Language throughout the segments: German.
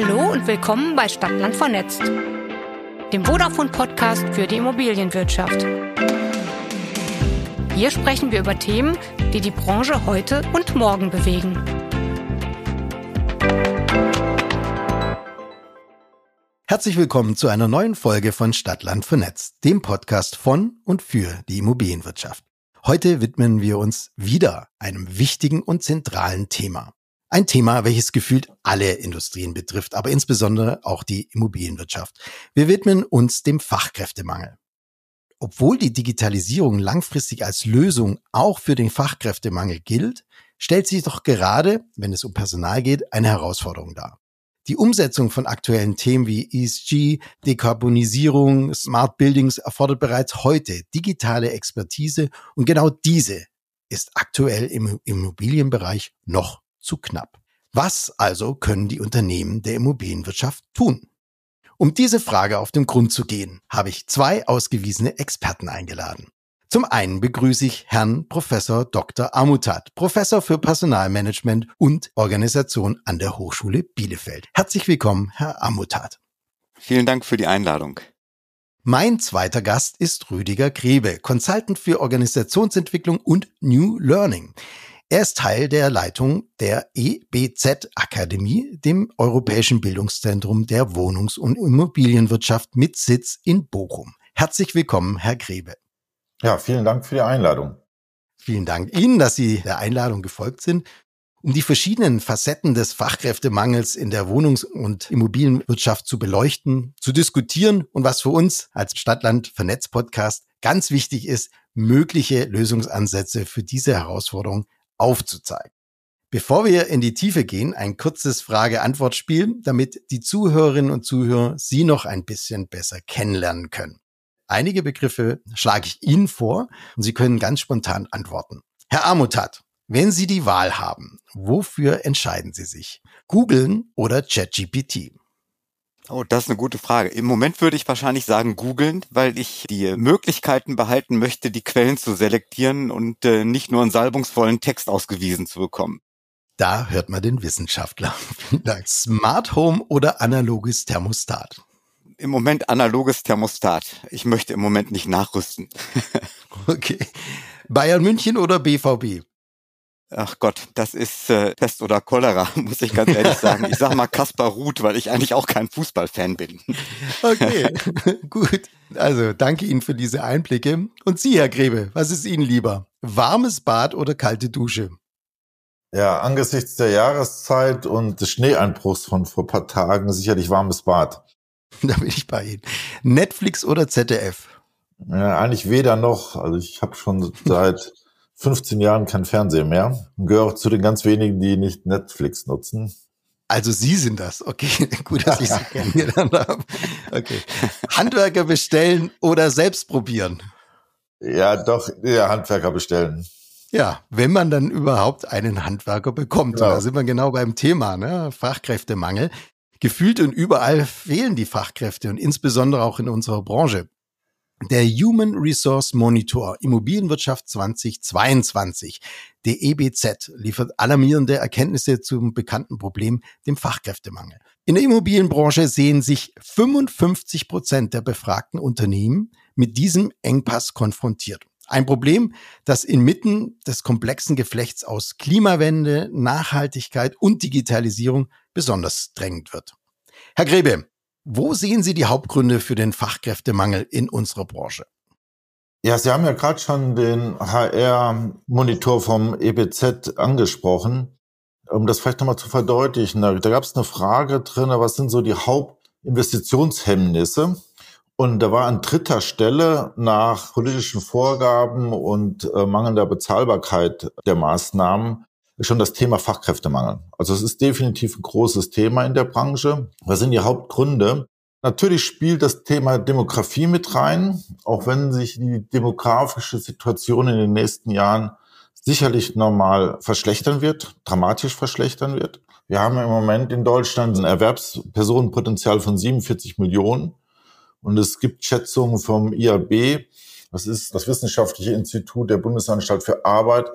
Hallo und willkommen bei Stadtland vernetzt, dem Vodafone-Podcast für die Immobilienwirtschaft. Hier sprechen wir über Themen, die die Branche heute und morgen bewegen. Herzlich willkommen zu einer neuen Folge von Stadtland vernetzt, dem Podcast von und für die Immobilienwirtschaft. Heute widmen wir uns wieder einem wichtigen und zentralen Thema. Ein Thema, welches gefühlt alle Industrien betrifft, aber insbesondere auch die Immobilienwirtschaft. Wir widmen uns dem Fachkräftemangel. Obwohl die Digitalisierung langfristig als Lösung auch für den Fachkräftemangel gilt, stellt sich doch gerade, wenn es um Personal geht, eine Herausforderung dar. Die Umsetzung von aktuellen Themen wie ESG, Dekarbonisierung, Smart Buildings erfordert bereits heute digitale Expertise und genau diese ist aktuell im Immobilienbereich noch zu knapp. Was also können die Unternehmen der Immobilienwirtschaft tun? Um diese Frage auf den Grund zu gehen, habe ich zwei ausgewiesene Experten eingeladen. Zum einen begrüße ich Herrn Professor Dr. Amutat, Professor für Personalmanagement und Organisation an der Hochschule Bielefeld. Herzlich willkommen, Herr Amutat. Vielen Dank für die Einladung. Mein zweiter Gast ist Rüdiger Grebe, Consultant für Organisationsentwicklung und New Learning. Er ist Teil der Leitung der EBZ Akademie, dem Europäischen Bildungszentrum der Wohnungs- und Immobilienwirtschaft mit Sitz in Bochum. Herzlich willkommen, Herr Grebe. Ja, vielen Dank für die Einladung. Vielen Dank Ihnen, dass Sie der Einladung gefolgt sind. Um die verschiedenen Facetten des Fachkräftemangels in der Wohnungs- und Immobilienwirtschaft zu beleuchten, zu diskutieren und was für uns als Stadtland Vernetzt Podcast ganz wichtig ist, mögliche Lösungsansätze für diese Herausforderung aufzuzeigen. Bevor wir in die Tiefe gehen, ein kurzes Frage-Antwort-Spiel, damit die Zuhörerinnen und Zuhörer Sie noch ein bisschen besser kennenlernen können. Einige Begriffe schlage ich Ihnen vor und Sie können ganz spontan antworten. Herr Amutat, wenn Sie die Wahl haben, wofür entscheiden Sie sich? Googlen oder ChatGPT? Oh, das ist eine gute Frage. Im Moment würde ich wahrscheinlich sagen googeln, weil ich die Möglichkeiten behalten möchte, die Quellen zu selektieren und äh, nicht nur einen salbungsvollen Text ausgewiesen zu bekommen. Da hört man den Wissenschaftler. Smart Home oder analoges Thermostat? Im Moment analoges Thermostat. Ich möchte im Moment nicht nachrüsten. okay. Bayern München oder BVB? Ach Gott, das ist äh, Pest oder Cholera, muss ich ganz ehrlich sagen. Ich sag mal Kaspar Ruth, weil ich eigentlich auch kein Fußballfan bin. Okay, gut. Also danke Ihnen für diese Einblicke. Und Sie, Herr Grebe, was ist Ihnen lieber? Warmes Bad oder kalte Dusche? Ja, angesichts der Jahreszeit und des Schneeeinbruchs von vor paar Tagen sicherlich warmes Bad. Da bin ich bei Ihnen. Netflix oder ZDF? Ja, eigentlich weder noch. Also ich habe schon seit 15 Jahren kein Fernsehen mehr und gehöre auch zu den ganz wenigen, die nicht Netflix nutzen. Also Sie sind das. Okay, gut, dass ich Sie kennengelernt habe. Okay. Handwerker bestellen oder selbst probieren? Ja, doch, ja, Handwerker bestellen. Ja, wenn man dann überhaupt einen Handwerker bekommt. Genau. Da sind wir genau beim Thema, ne? Fachkräftemangel. Gefühlt und überall fehlen die Fachkräfte und insbesondere auch in unserer Branche. Der Human Resource Monitor Immobilienwirtschaft 2022, der EBZ, liefert alarmierende Erkenntnisse zum bekannten Problem, dem Fachkräftemangel. In der Immobilienbranche sehen sich 55 Prozent der befragten Unternehmen mit diesem Engpass konfrontiert. Ein Problem, das inmitten des komplexen Geflechts aus Klimawende, Nachhaltigkeit und Digitalisierung besonders drängend wird. Herr Grebe, wo sehen Sie die Hauptgründe für den Fachkräftemangel in unserer Branche? Ja, Sie haben ja gerade schon den HR-Monitor vom EBZ angesprochen. Um das vielleicht nochmal zu verdeutlichen, da, da gab es eine Frage drin, was sind so die Hauptinvestitionshemmnisse? Und da war an dritter Stelle nach politischen Vorgaben und äh, mangelnder Bezahlbarkeit der Maßnahmen schon das Thema Fachkräftemangel. Also es ist definitiv ein großes Thema in der Branche. Was sind die Hauptgründe? Natürlich spielt das Thema Demografie mit rein, auch wenn sich die demografische Situation in den nächsten Jahren sicherlich normal verschlechtern wird, dramatisch verschlechtern wird. Wir haben im Moment in Deutschland ein Erwerbspersonenpotenzial von 47 Millionen und es gibt Schätzungen vom IAB, das ist das Wissenschaftliche Institut der Bundesanstalt für Arbeit,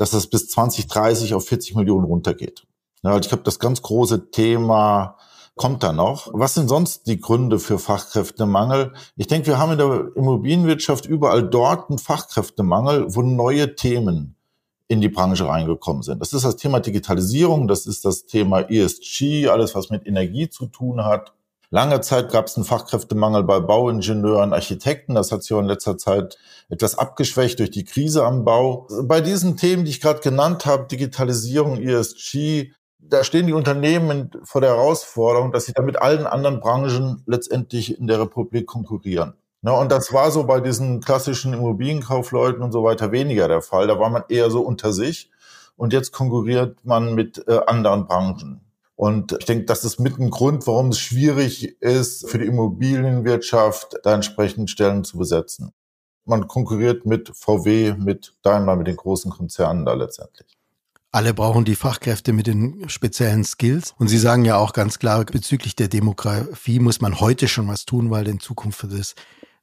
dass das bis 2030 auf 40 Millionen runtergeht. Ja, ich glaube, das ganz große Thema kommt da noch. Was sind sonst die Gründe für Fachkräftemangel? Ich denke, wir haben in der Immobilienwirtschaft überall dort einen Fachkräftemangel, wo neue Themen in die Branche reingekommen sind. Das ist das Thema Digitalisierung, das ist das Thema ESG, alles was mit Energie zu tun hat. Lange Zeit gab es einen Fachkräftemangel bei Bauingenieuren, Architekten. Das hat sich auch in letzter Zeit etwas abgeschwächt durch die Krise am Bau. Bei diesen Themen, die ich gerade genannt habe, Digitalisierung, ESG, da stehen die Unternehmen vor der Herausforderung, dass sie da mit allen anderen Branchen letztendlich in der Republik konkurrieren. Ja, und das war so bei diesen klassischen Immobilienkaufleuten und so weiter weniger der Fall. Da war man eher so unter sich. Und jetzt konkurriert man mit äh, anderen Branchen. Und ich denke, das ist mit ein Grund, warum es schwierig ist, für die Immobilienwirtschaft da entsprechend Stellen zu besetzen. Man konkurriert mit VW, mit Daimler, mit den großen Konzernen da letztendlich. Alle brauchen die Fachkräfte mit den speziellen Skills. Und Sie sagen ja auch ganz klar, bezüglich der Demografie muss man heute schon was tun, weil in Zukunft wird es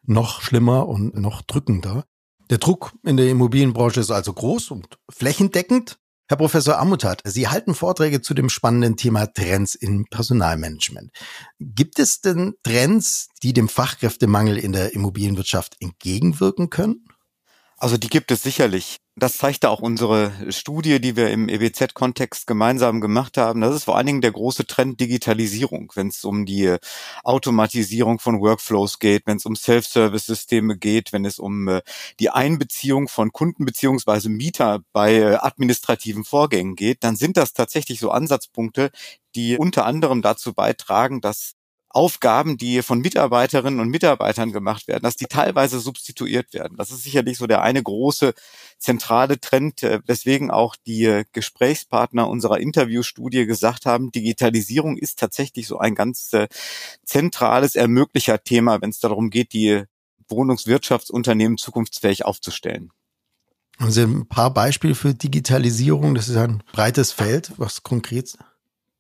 noch schlimmer und noch drückender. Der Druck in der Immobilienbranche ist also groß und flächendeckend. Herr Professor Amutat, Sie halten Vorträge zu dem spannenden Thema Trends im Personalmanagement. Gibt es denn Trends, die dem Fachkräftemangel in der Immobilienwirtschaft entgegenwirken können? Also die gibt es sicherlich. Das zeigte auch unsere Studie, die wir im EBZ-Kontext gemeinsam gemacht haben. Das ist vor allen Dingen der große Trend Digitalisierung, wenn es um die Automatisierung von Workflows geht, wenn es um Self-Service-Systeme geht, wenn es um äh, die Einbeziehung von Kunden beziehungsweise Mieter bei äh, administrativen Vorgängen geht, dann sind das tatsächlich so Ansatzpunkte, die unter anderem dazu beitragen, dass Aufgaben, die von Mitarbeiterinnen und Mitarbeitern gemacht werden, dass die teilweise substituiert werden. Das ist sicherlich so der eine große zentrale Trend, äh, weswegen auch die Gesprächspartner unserer Interviewstudie gesagt haben, Digitalisierung ist tatsächlich so ein ganz äh, zentrales Ermöglicher-Thema, wenn es darum geht, die Wohnungswirtschaftsunternehmen zukunftsfähig aufzustellen. Sie ein paar Beispiele für Digitalisierung? Das ist ein breites Feld, was konkret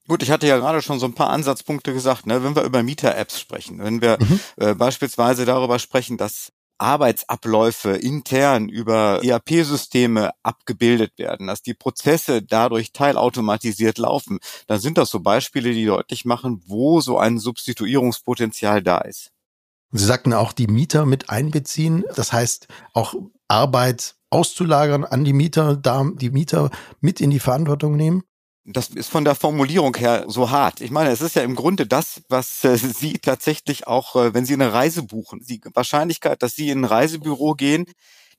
Gut, ich hatte ja gerade schon so ein paar Ansatzpunkte gesagt, ne? wenn wir über Mieter-Apps sprechen, wenn wir mhm. äh, beispielsweise darüber sprechen, dass Arbeitsabläufe intern über ERP-Systeme abgebildet werden, dass die Prozesse dadurch teilautomatisiert laufen, dann sind das so Beispiele, die deutlich machen, wo so ein Substituierungspotenzial da ist. Sie sagten auch die Mieter mit einbeziehen, das heißt auch Arbeit auszulagern an die Mieter, da die Mieter mit in die Verantwortung nehmen? Das ist von der Formulierung her so hart. Ich meine, es ist ja im Grunde das, was äh, Sie tatsächlich auch, äh, wenn Sie eine Reise buchen, die Wahrscheinlichkeit, dass Sie in ein Reisebüro gehen,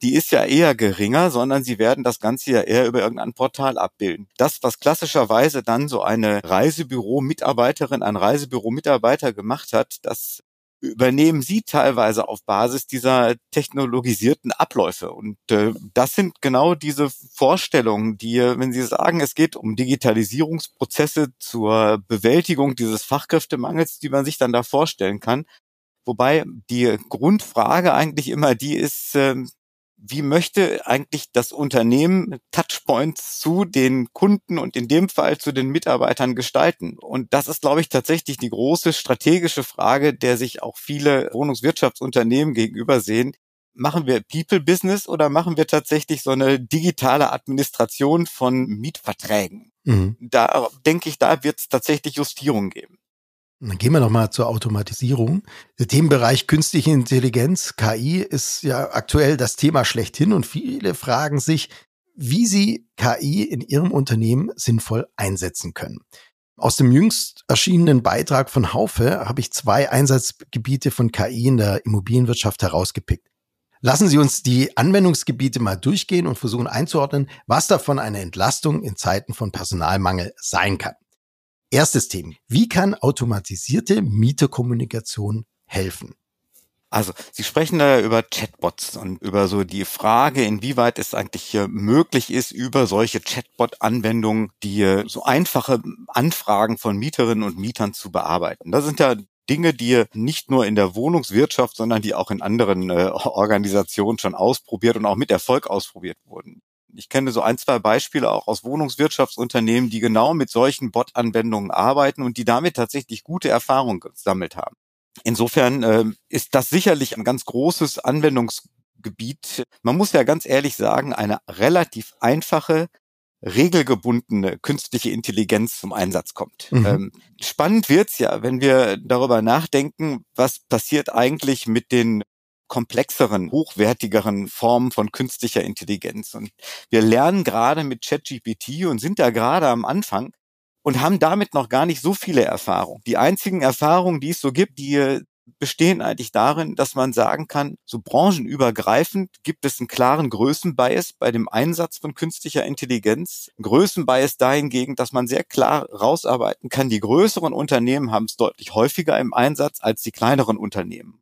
die ist ja eher geringer, sondern Sie werden das Ganze ja eher über irgendein Portal abbilden. Das, was klassischerweise dann so eine Reisebüro-Mitarbeiterin, ein Reisebüro-Mitarbeiter gemacht hat, das übernehmen sie teilweise auf Basis dieser technologisierten Abläufe. Und äh, das sind genau diese Vorstellungen, die, wenn Sie sagen, es geht um Digitalisierungsprozesse zur Bewältigung dieses Fachkräftemangels, die man sich dann da vorstellen kann. Wobei die Grundfrage eigentlich immer die ist, äh, wie möchte eigentlich das Unternehmen Touchpoints zu den Kunden und in dem Fall zu den Mitarbeitern gestalten? Und das ist, glaube ich, tatsächlich die große strategische Frage, der sich auch viele Wohnungswirtschaftsunternehmen gegenüber sehen. Machen wir People Business oder machen wir tatsächlich so eine digitale Administration von Mietverträgen? Mhm. Da denke ich, da wird es tatsächlich Justierungen geben. Dann gehen wir nochmal zur Automatisierung. Der Themenbereich künstliche Intelligenz, KI, ist ja aktuell das Thema schlechthin und viele fragen sich, wie sie KI in ihrem Unternehmen sinnvoll einsetzen können. Aus dem jüngst erschienenen Beitrag von Haufe habe ich zwei Einsatzgebiete von KI in der Immobilienwirtschaft herausgepickt. Lassen Sie uns die Anwendungsgebiete mal durchgehen und versuchen einzuordnen, was davon eine Entlastung in Zeiten von Personalmangel sein kann. Erstes Thema. Wie kann automatisierte Mieterkommunikation helfen? Also, Sie sprechen da über Chatbots und über so die Frage, inwieweit es eigentlich möglich ist, über solche Chatbot-Anwendungen die so einfache Anfragen von Mieterinnen und Mietern zu bearbeiten. Das sind ja Dinge, die nicht nur in der Wohnungswirtschaft, sondern die auch in anderen äh, Organisationen schon ausprobiert und auch mit Erfolg ausprobiert wurden. Ich kenne so ein, zwei Beispiele auch aus Wohnungswirtschaftsunternehmen, die genau mit solchen Bot-Anwendungen arbeiten und die damit tatsächlich gute Erfahrungen gesammelt haben. Insofern äh, ist das sicherlich ein ganz großes Anwendungsgebiet. Man muss ja ganz ehrlich sagen, eine relativ einfache regelgebundene künstliche Intelligenz zum Einsatz kommt. Mhm. Ähm, spannend wird's ja, wenn wir darüber nachdenken, was passiert eigentlich mit den komplexeren, hochwertigeren Formen von künstlicher Intelligenz. Und wir lernen gerade mit ChatGPT und sind da gerade am Anfang und haben damit noch gar nicht so viele Erfahrungen. Die einzigen Erfahrungen, die es so gibt, die bestehen eigentlich darin, dass man sagen kann, so branchenübergreifend gibt es einen klaren Größenbias bei dem Einsatz von künstlicher Intelligenz. Größenbias dahingegen, dass man sehr klar rausarbeiten kann, die größeren Unternehmen haben es deutlich häufiger im Einsatz als die kleineren Unternehmen.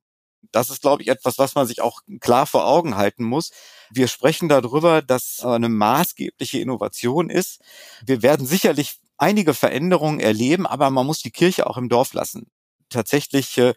Das ist, glaube ich, etwas, was man sich auch klar vor Augen halten muss. Wir sprechen darüber, dass eine maßgebliche Innovation ist. Wir werden sicherlich einige Veränderungen erleben, aber man muss die Kirche auch im Dorf lassen. Tatsächlich äh,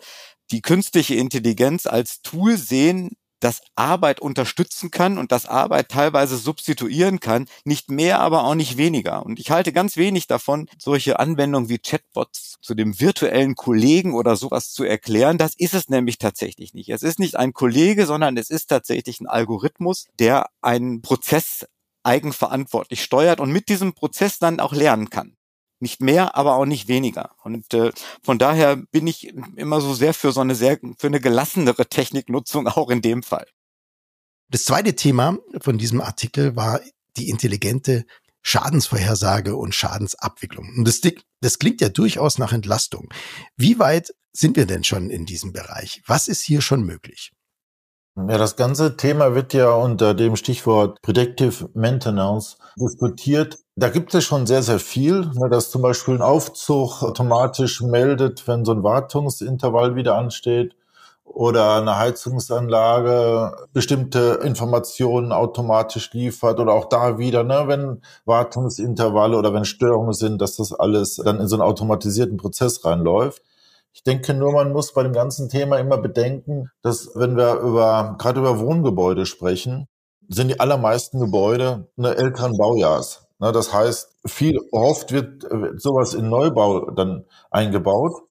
die künstliche Intelligenz als Tool sehen, das Arbeit unterstützen kann und das Arbeit teilweise substituieren kann, nicht mehr, aber auch nicht weniger. Und ich halte ganz wenig davon, solche Anwendungen wie Chatbots zu dem virtuellen Kollegen oder sowas zu erklären. Das ist es nämlich tatsächlich nicht. Es ist nicht ein Kollege, sondern es ist tatsächlich ein Algorithmus, der einen Prozess eigenverantwortlich steuert und mit diesem Prozess dann auch lernen kann. Nicht mehr, aber auch nicht weniger. Und äh, von daher bin ich immer so sehr für so eine sehr, für eine gelassenere Techniknutzung auch in dem Fall. Das zweite Thema von diesem Artikel war die intelligente Schadensvorhersage und Schadensabwicklung. Und das, das klingt ja durchaus nach Entlastung. Wie weit sind wir denn schon in diesem Bereich? Was ist hier schon möglich? Ja, das ganze Thema wird ja unter dem Stichwort Predictive Maintenance diskutiert. Da gibt es schon sehr, sehr viel, ne, dass zum Beispiel ein Aufzug automatisch meldet, wenn so ein Wartungsintervall wieder ansteht oder eine Heizungsanlage bestimmte Informationen automatisch liefert oder auch da wieder, ne, wenn Wartungsintervalle oder wenn Störungen sind, dass das alles dann in so einen automatisierten Prozess reinläuft. Ich denke nur, man muss bei dem ganzen Thema immer bedenken, dass wenn wir über, gerade über Wohngebäude sprechen, sind die allermeisten Gebäude eine älteren Baujahrs. Das heißt, viel oft wird sowas in Neubau dann eingebaut.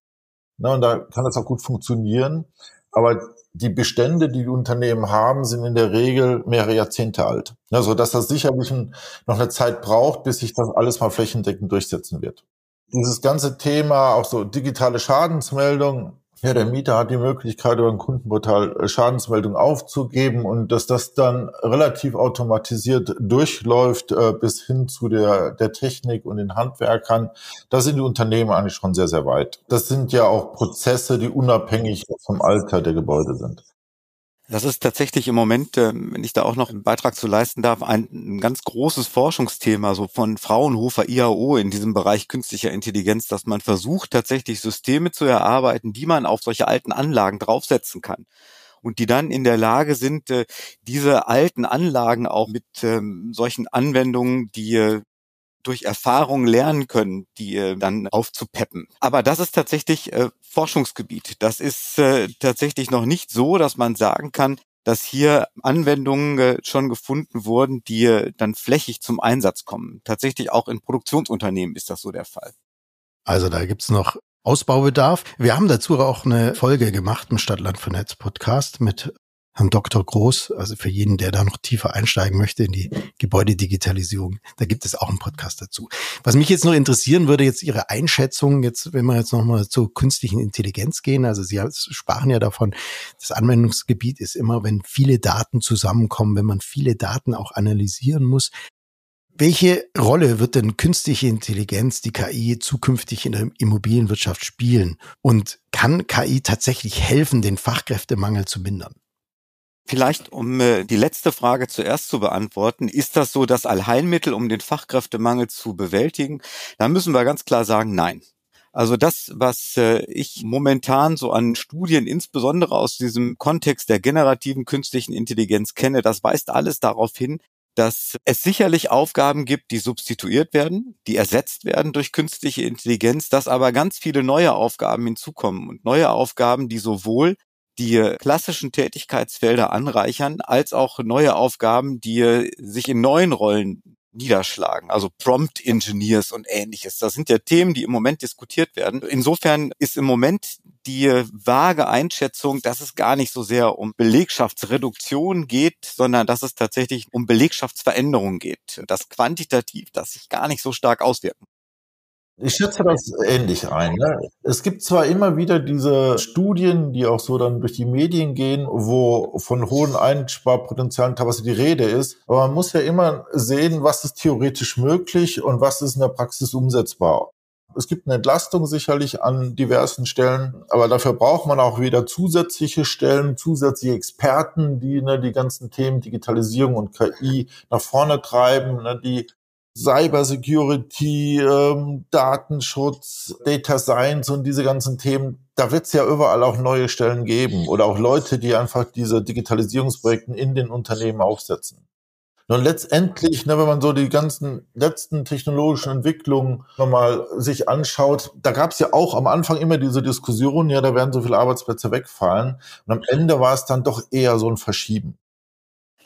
Und da kann das auch gut funktionieren. Aber die Bestände, die die Unternehmen haben, sind in der Regel mehrere Jahrzehnte alt. Also, dass das sicherlich noch eine Zeit braucht, bis sich das alles mal flächendeckend durchsetzen wird dieses ganze Thema, auch so digitale Schadensmeldung, ja, der Mieter hat die Möglichkeit, über ein Kundenportal äh, Schadensmeldung aufzugeben und dass das dann relativ automatisiert durchläuft äh, bis hin zu der, der Technik und den Handwerkern. Da sind die Unternehmen eigentlich schon sehr, sehr weit. Das sind ja auch Prozesse, die unabhängig vom Alter der Gebäude sind. Das ist tatsächlich im Moment, ähm, wenn ich da auch noch einen Beitrag zu leisten darf, ein, ein, ganz großes Forschungsthema, so von Fraunhofer IAO in diesem Bereich künstlicher Intelligenz, dass man versucht, tatsächlich Systeme zu erarbeiten, die man auf solche alten Anlagen draufsetzen kann. Und die dann in der Lage sind, äh, diese alten Anlagen auch mit ähm, solchen Anwendungen, die äh, durch Erfahrung lernen können, die äh, dann aufzupeppen. Aber das ist tatsächlich äh, Forschungsgebiet. Das ist äh, tatsächlich noch nicht so, dass man sagen kann, dass hier Anwendungen schon gefunden wurden, die dann flächig zum Einsatz kommen. Tatsächlich auch in Produktionsunternehmen ist das so der Fall. Also da gibt's noch Ausbaubedarf. Wir haben dazu auch eine Folge gemacht im Stadtland für Netz Podcast mit Herrn Dr. Groß, also für jeden, der da noch tiefer einsteigen möchte in die Gebäudedigitalisierung, da gibt es auch einen Podcast dazu. Was mich jetzt noch interessieren würde, jetzt Ihre Einschätzung, jetzt, wenn wir jetzt nochmal zur künstlichen Intelligenz gehen, also Sie sprachen ja davon, das Anwendungsgebiet ist immer, wenn viele Daten zusammenkommen, wenn man viele Daten auch analysieren muss. Welche Rolle wird denn künstliche Intelligenz, die KI, zukünftig in der Immobilienwirtschaft spielen? Und kann KI tatsächlich helfen, den Fachkräftemangel zu mindern? Vielleicht, um äh, die letzte Frage zuerst zu beantworten, ist das so das Allheilmittel, um den Fachkräftemangel zu bewältigen? Da müssen wir ganz klar sagen, nein. Also das, was äh, ich momentan so an Studien, insbesondere aus diesem Kontext der generativen künstlichen Intelligenz kenne, das weist alles darauf hin, dass es sicherlich Aufgaben gibt, die substituiert werden, die ersetzt werden durch künstliche Intelligenz, dass aber ganz viele neue Aufgaben hinzukommen und neue Aufgaben, die sowohl die klassischen Tätigkeitsfelder anreichern, als auch neue Aufgaben, die sich in neuen Rollen niederschlagen, also Prompt Engineers und ähnliches. Das sind ja Themen, die im Moment diskutiert werden. Insofern ist im Moment die vage Einschätzung, dass es gar nicht so sehr um Belegschaftsreduktion geht, sondern dass es tatsächlich um Belegschaftsveränderung geht. Das quantitativ, das sich gar nicht so stark auswirken. Ich schätze das ähnlich ein. Ne? Es gibt zwar immer wieder diese Studien, die auch so dann durch die Medien gehen, wo von hohen Einsparpotenzialen teilweise die Rede ist, aber man muss ja immer sehen, was ist theoretisch möglich und was ist in der Praxis umsetzbar. Es gibt eine Entlastung sicherlich an diversen Stellen, aber dafür braucht man auch wieder zusätzliche Stellen, zusätzliche Experten, die ne, die ganzen Themen Digitalisierung und KI nach vorne treiben, ne, die Cybersecurity, ähm, Datenschutz, Data Science und diese ganzen Themen, da wird es ja überall auch neue Stellen geben oder auch Leute, die einfach diese Digitalisierungsprojekte in den Unternehmen aufsetzen. Und letztendlich, ne, wenn man so die ganzen letzten technologischen Entwicklungen nochmal sich anschaut, da gab es ja auch am Anfang immer diese Diskussion, ja, da werden so viele Arbeitsplätze wegfallen. Und am Ende war es dann doch eher so ein Verschieben.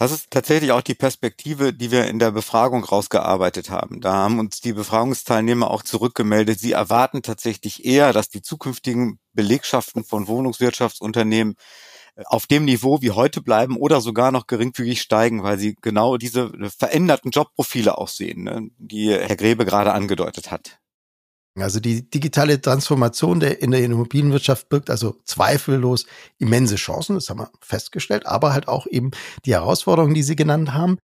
Das ist tatsächlich auch die Perspektive, die wir in der Befragung rausgearbeitet haben. Da haben uns die Befragungsteilnehmer auch zurückgemeldet. Sie erwarten tatsächlich eher, dass die zukünftigen Belegschaften von Wohnungswirtschaftsunternehmen äh, auf dem Niveau wie heute bleiben oder sogar noch geringfügig steigen, weil sie genau diese veränderten Jobprofile auch sehen, ne, die Herr Grebe gerade angedeutet hat. Also die digitale Transformation der, in der Immobilienwirtschaft birgt also zweifellos immense Chancen, das haben wir festgestellt, aber halt auch eben die Herausforderungen, die Sie genannt haben.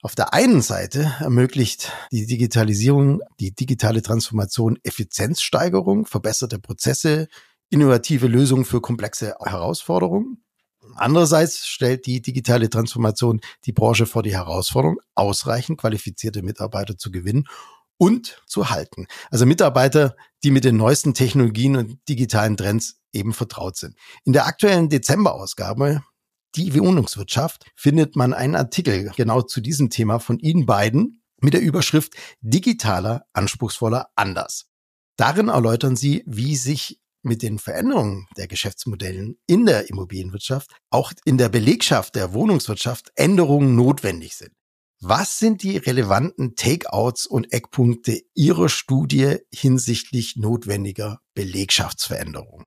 Auf der einen Seite ermöglicht die Digitalisierung, die digitale Transformation Effizienzsteigerung, verbesserte Prozesse, innovative Lösungen für komplexe Herausforderungen. Andererseits stellt die digitale Transformation die Branche vor die Herausforderung, ausreichend qualifizierte Mitarbeiter zu gewinnen und zu halten. Also Mitarbeiter, die mit den neuesten Technologien und digitalen Trends eben vertraut sind. In der aktuellen Dezemberausgabe die Wohnungswirtschaft findet man einen Artikel genau zu diesem Thema von Ihnen beiden mit der Überschrift Digitaler, anspruchsvoller, anders. Darin erläutern Sie, wie sich mit den Veränderungen der Geschäftsmodellen in der Immobilienwirtschaft auch in der Belegschaft der Wohnungswirtschaft Änderungen notwendig sind. Was sind die relevanten Takeouts und Eckpunkte Ihrer Studie hinsichtlich notwendiger Belegschaftsveränderungen?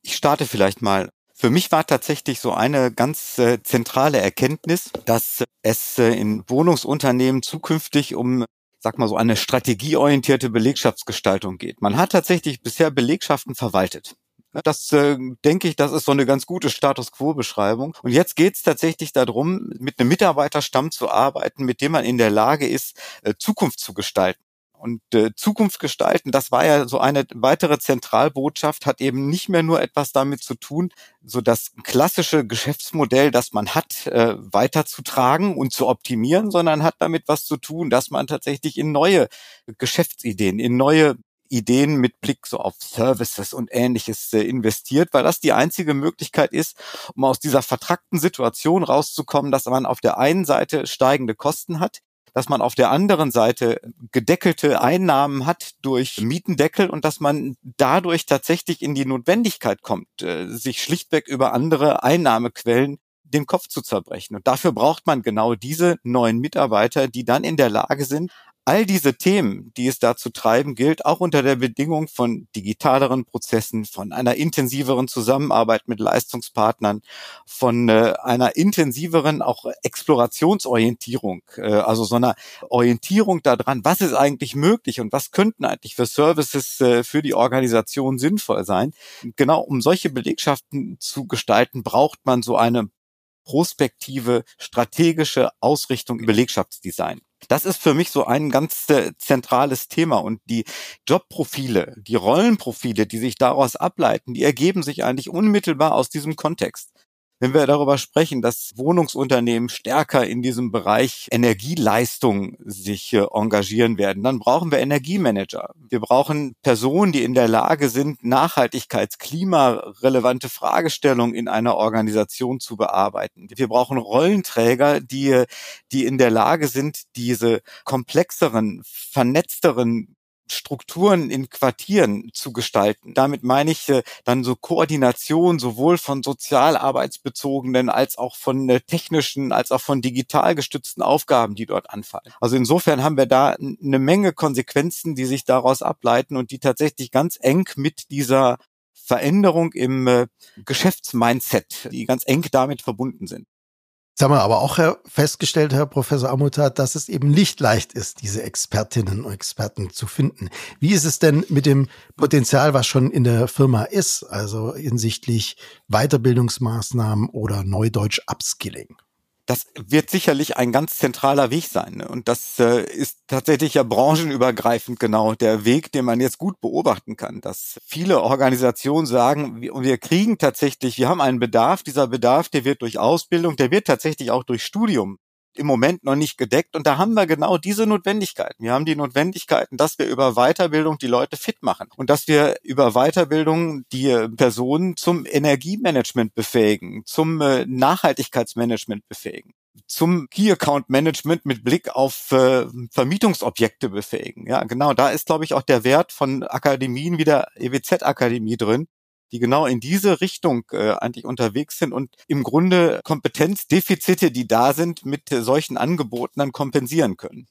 Ich starte vielleicht mal. Für mich war tatsächlich so eine ganz äh, zentrale Erkenntnis, dass es äh, in Wohnungsunternehmen zukünftig um sag mal so eine strategieorientierte Belegschaftsgestaltung geht. Man hat tatsächlich bisher Belegschaften verwaltet. Das äh, denke ich, das ist so eine ganz gute Status Quo-Beschreibung. Und jetzt geht es tatsächlich darum, mit einem Mitarbeiterstamm zu arbeiten, mit dem man in der Lage ist, äh, Zukunft zu gestalten. Und äh, Zukunft gestalten, das war ja so eine weitere Zentralbotschaft, hat eben nicht mehr nur etwas damit zu tun, so das klassische Geschäftsmodell, das man hat, äh, weiterzutragen und zu optimieren, sondern hat damit was zu tun, dass man tatsächlich in neue Geschäftsideen, in neue Ideen mit Blick so auf Services und ähnliches äh, investiert, weil das die einzige Möglichkeit ist, um aus dieser vertrackten Situation rauszukommen, dass man auf der einen Seite steigende Kosten hat, dass man auf der anderen Seite gedeckelte Einnahmen hat durch Mietendeckel und dass man dadurch tatsächlich in die Notwendigkeit kommt, äh, sich schlichtweg über andere Einnahmequellen den Kopf zu zerbrechen. Und dafür braucht man genau diese neuen Mitarbeiter, die dann in der Lage sind, all diese Themen, die es da zu treiben gilt, auch unter der Bedingung von digitaleren Prozessen, von einer intensiveren Zusammenarbeit mit Leistungspartnern, von äh, einer intensiveren auch Explorationsorientierung, äh, also so einer Orientierung daran, was ist eigentlich möglich und was könnten eigentlich für Services äh, für die Organisation sinnvoll sein. Genau um solche Belegschaften zu gestalten, braucht man so eine prospektive, strategische Ausrichtung im Belegschaftsdesign. Das ist für mich so ein ganz äh, zentrales Thema und die Jobprofile, die Rollenprofile, die sich daraus ableiten, die ergeben sich eigentlich unmittelbar aus diesem Kontext. Wenn wir darüber sprechen, dass Wohnungsunternehmen stärker in diesem Bereich Energieleistung sich äh, engagieren werden, dann brauchen wir Energiemanager. Wir brauchen Personen, die in der Lage sind, Nachhaltigkeits-, klimarelevante Fragestellungen in einer Organisation zu bearbeiten. Wir brauchen Rollenträger, die, die in der Lage sind, diese komplexeren, vernetzteren Strukturen in Quartieren zu gestalten. Damit meine ich äh, dann so Koordination sowohl von sozialarbeitsbezogenen als auch von äh, technischen, als auch von digital gestützten Aufgaben, die dort anfallen. Also insofern haben wir da eine Menge Konsequenzen, die sich daraus ableiten und die tatsächlich ganz eng mit dieser Veränderung im äh, Geschäftsmindset, die ganz eng damit verbunden sind. Jetzt haben wir aber auch festgestellt, Herr Professor Amutat, dass es eben nicht leicht ist, diese Expertinnen und Experten zu finden. Wie ist es denn mit dem Potenzial, was schon in der Firma ist, also hinsichtlich Weiterbildungsmaßnahmen oder Neudeutsch Upskilling? Das wird sicherlich ein ganz zentraler Weg sein. Ne? Und das äh, ist tatsächlich ja branchenübergreifend genau der Weg, den man jetzt gut beobachten kann, dass viele Organisationen sagen, wir, wir kriegen tatsächlich, wir haben einen Bedarf, dieser Bedarf, der wird durch Ausbildung, der wird tatsächlich auch durch Studium im Moment noch nicht gedeckt. Und da haben wir genau diese Notwendigkeiten. Wir haben die Notwendigkeiten, dass wir über Weiterbildung die Leute fit machen und dass wir über Weiterbildung die Personen zum Energiemanagement befähigen, zum äh, Nachhaltigkeitsmanagement befähigen zum Key Account Management mit Blick auf äh, Vermietungsobjekte befähigen. Ja, genau, da ist glaube ich auch der Wert von Akademien wie der EWZ Akademie drin, die genau in diese Richtung äh, eigentlich unterwegs sind und im Grunde Kompetenzdefizite, die da sind, mit äh, solchen Angeboten dann kompensieren können.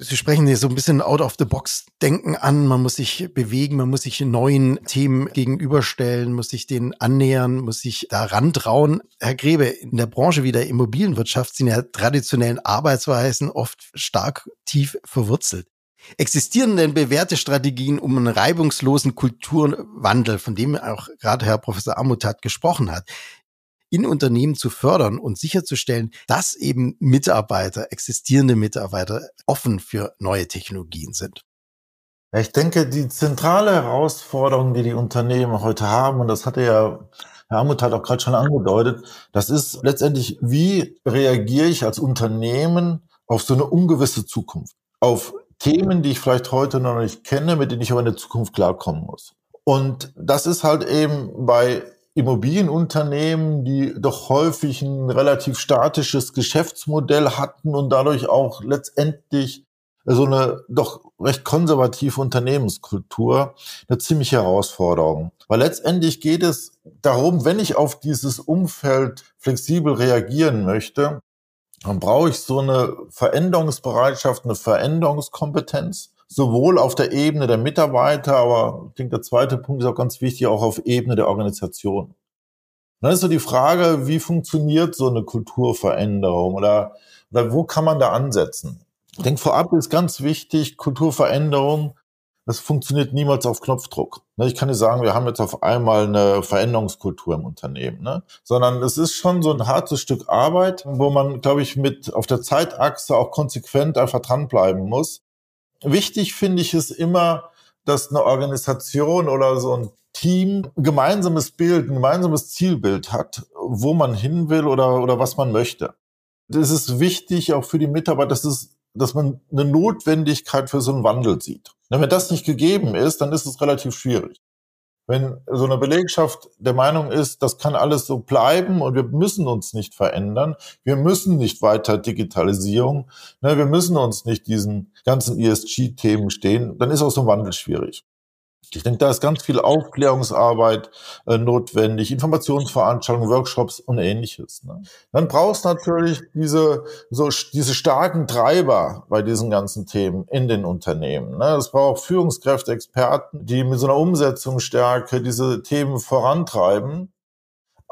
Sie sprechen hier so ein bisschen out of the box denken an. Man muss sich bewegen, man muss sich neuen Themen gegenüberstellen, muss sich denen annähern, muss sich da rantrauen. Herr Grebe, in der Branche wie der Immobilienwirtschaft sind ja traditionellen Arbeitsweisen oft stark tief verwurzelt. Existieren denn bewährte Strategien, um einen reibungslosen Kulturwandel, von dem auch gerade Herr Professor Amutat gesprochen hat, in Unternehmen zu fördern und sicherzustellen, dass eben Mitarbeiter, existierende Mitarbeiter offen für neue Technologien sind? ich denke, die zentrale Herausforderung, die die Unternehmen heute haben, und das hatte ja Herr Amutat auch gerade schon angedeutet, das ist letztendlich, wie reagiere ich als Unternehmen auf so eine ungewisse Zukunft? Auf Themen, die ich vielleicht heute noch nicht kenne, mit denen ich aber in der Zukunft klarkommen muss. Und das ist halt eben bei Immobilienunternehmen, die doch häufig ein relativ statisches Geschäftsmodell hatten und dadurch auch letztendlich so eine doch recht konservative Unternehmenskultur eine ziemliche Herausforderung. Weil letztendlich geht es darum, wenn ich auf dieses Umfeld flexibel reagieren möchte, dann brauche ich so eine Veränderungsbereitschaft, eine Veränderungskompetenz, sowohl auf der Ebene der Mitarbeiter, aber ich denke, der zweite Punkt ist auch ganz wichtig, auch auf Ebene der Organisation. Dann ist so die Frage, wie funktioniert so eine Kulturveränderung oder, oder wo kann man da ansetzen? Ich denke, vorab ist ganz wichtig, Kulturveränderung das funktioniert niemals auf Knopfdruck. Ne, ich kann nicht sagen, wir haben jetzt auf einmal eine Veränderungskultur im Unternehmen, ne? sondern es ist schon so ein hartes Stück Arbeit, wo man, glaube ich, mit auf der Zeitachse auch konsequent einfach dranbleiben muss. Wichtig finde ich es immer, dass eine Organisation oder so ein Team ein gemeinsames Bild, ein gemeinsames Zielbild hat, wo man hin will oder, oder was man möchte. Das ist wichtig auch für die Mitarbeiter, dass es dass man eine Notwendigkeit für so einen Wandel sieht. wenn das nicht gegeben ist, dann ist es relativ schwierig. Wenn so eine Belegschaft der Meinung ist, das kann alles so bleiben und wir müssen uns nicht verändern, wir müssen nicht weiter Digitalisierung, ne, wir müssen uns nicht diesen ganzen ESG-Themen stehen, dann ist auch so ein Wandel schwierig. Ich denke, da ist ganz viel Aufklärungsarbeit äh, notwendig, Informationsveranstaltungen, Workshops und ähnliches. Ne? Dann brauchst du natürlich diese, so, diese starken Treiber bei diesen ganzen Themen in den Unternehmen. Ne? Es braucht Führungskräfte, Experten, die mit so einer Umsetzungsstärke diese Themen vorantreiben.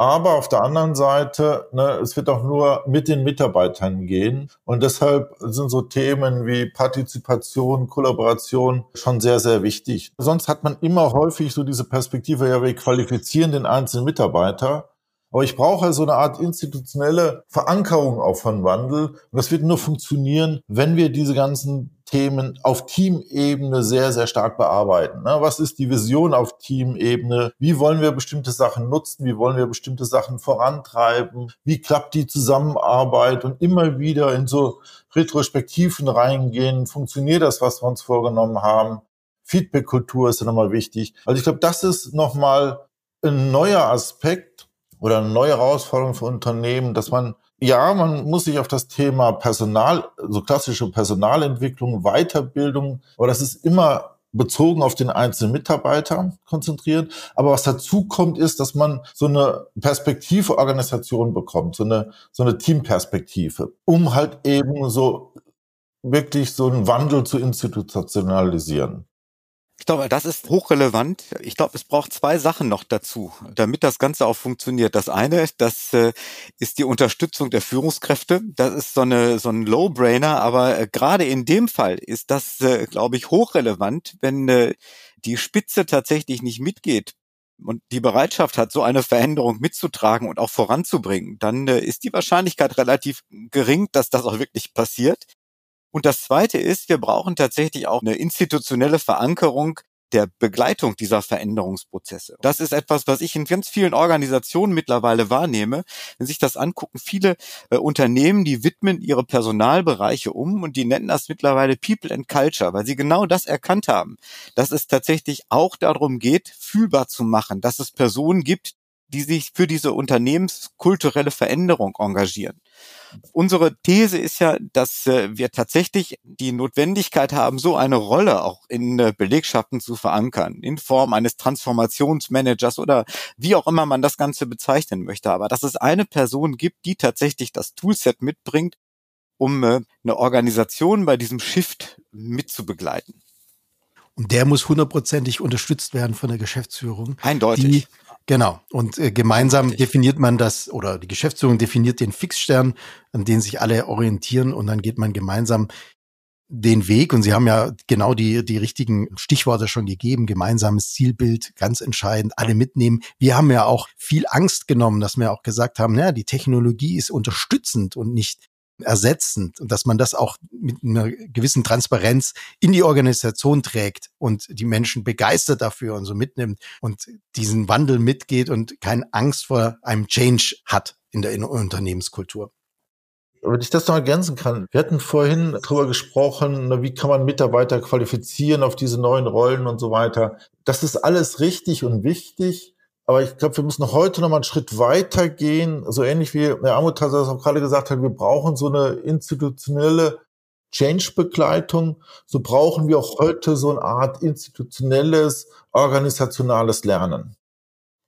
Aber auf der anderen Seite, ne, es wird auch nur mit den Mitarbeitern gehen. Und deshalb sind so Themen wie Partizipation, Kollaboration schon sehr, sehr wichtig. Sonst hat man immer häufig so diese Perspektive, ja, wir qualifizieren den einzelnen Mitarbeiter. Aber ich brauche so eine Art institutionelle Verankerung auch von Wandel. Und das wird nur funktionieren, wenn wir diese ganzen Themen auf Teamebene sehr, sehr stark bearbeiten. Ne? Was ist die Vision auf Teamebene? Wie wollen wir bestimmte Sachen nutzen? Wie wollen wir bestimmte Sachen vorantreiben? Wie klappt die Zusammenarbeit? Und immer wieder in so Retrospektiven reingehen. Funktioniert das, was wir uns vorgenommen haben? Feedback-Kultur ist ja nochmal wichtig. Also ich glaube, das ist nochmal ein neuer Aspekt, oder eine neue Herausforderung für Unternehmen, dass man, ja, man muss sich auf das Thema Personal, so klassische Personalentwicklung, Weiterbildung, aber das ist immer bezogen auf den einzelnen Mitarbeiter konzentriert. Aber was dazu kommt, ist, dass man so eine Perspektive Organisation bekommt, so eine, so eine Teamperspektive, um halt eben so wirklich so einen Wandel zu institutionalisieren. Ich glaube, das ist hochrelevant. Ich glaube, es braucht zwei Sachen noch dazu, damit das Ganze auch funktioniert. Das eine, das äh, ist die Unterstützung der Führungskräfte. Das ist so eine so ein Low-Brainer, aber äh, gerade in dem Fall ist das, äh, glaube ich, hochrelevant, wenn äh, die Spitze tatsächlich nicht mitgeht und die Bereitschaft hat, so eine Veränderung mitzutragen und auch voranzubringen, dann äh, ist die Wahrscheinlichkeit relativ gering, dass das auch wirklich passiert. Und das Zweite ist, wir brauchen tatsächlich auch eine institutionelle Verankerung der Begleitung dieser Veränderungsprozesse. Das ist etwas, was ich in ganz vielen Organisationen mittlerweile wahrnehme. Wenn sich das angucken, viele äh, Unternehmen, die widmen ihre Personalbereiche um und die nennen das mittlerweile People and Culture, weil sie genau das erkannt haben, dass es tatsächlich auch darum geht, fühlbar zu machen, dass es Personen gibt, die sich für diese unternehmenskulturelle Veränderung engagieren. Unsere These ist ja, dass äh, wir tatsächlich die Notwendigkeit haben, so eine Rolle auch in äh, Belegschaften zu verankern, in Form eines Transformationsmanagers oder wie auch immer man das Ganze bezeichnen möchte. Aber dass es eine Person gibt, die tatsächlich das Toolset mitbringt, um äh, eine Organisation bei diesem Shift mitzubegleiten. Und der muss hundertprozentig unterstützt werden von der Geschäftsführung. Eindeutig. Die, genau. Und äh, gemeinsam Eindeutig. definiert man das, oder die Geschäftsführung definiert den Fixstern, an den sich alle orientieren und dann geht man gemeinsam den Weg. Und Sie haben ja genau die, die richtigen Stichworte schon gegeben. Gemeinsames Zielbild, ganz entscheidend, alle mitnehmen. Wir haben ja auch viel Angst genommen, dass wir auch gesagt haben, naja, die Technologie ist unterstützend und nicht ersetzend und dass man das auch mit einer gewissen Transparenz in die Organisation trägt und die Menschen begeistert dafür und so mitnimmt und diesen Wandel mitgeht und keine Angst vor einem Change hat in der Unternehmenskultur. Wenn ich das noch ergänzen kann, wir hatten vorhin darüber gesprochen, wie kann man Mitarbeiter qualifizieren auf diese neuen Rollen und so weiter. Das ist alles richtig und wichtig. Aber ich glaube, wir müssen heute noch mal einen Schritt weiter gehen. So ähnlich wie Herr Amutas das auch gerade gesagt hat, wir brauchen so eine institutionelle Change-Begleitung. So brauchen wir auch heute so eine Art institutionelles, organisationales Lernen.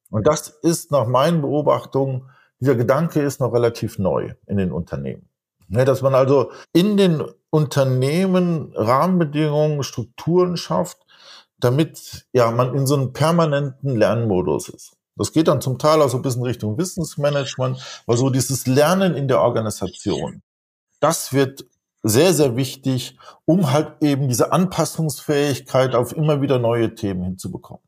Und das ist nach meinen Beobachtungen, dieser Gedanke ist noch relativ neu in den Unternehmen. Dass man also in den Unternehmen Rahmenbedingungen, Strukturen schafft, damit ja man in so einem permanenten Lernmodus ist. Das geht dann zum Teil auch so ein bisschen Richtung Wissensmanagement, weil so dieses Lernen in der Organisation, das wird sehr, sehr wichtig, um halt eben diese Anpassungsfähigkeit auf immer wieder neue Themen hinzubekommen.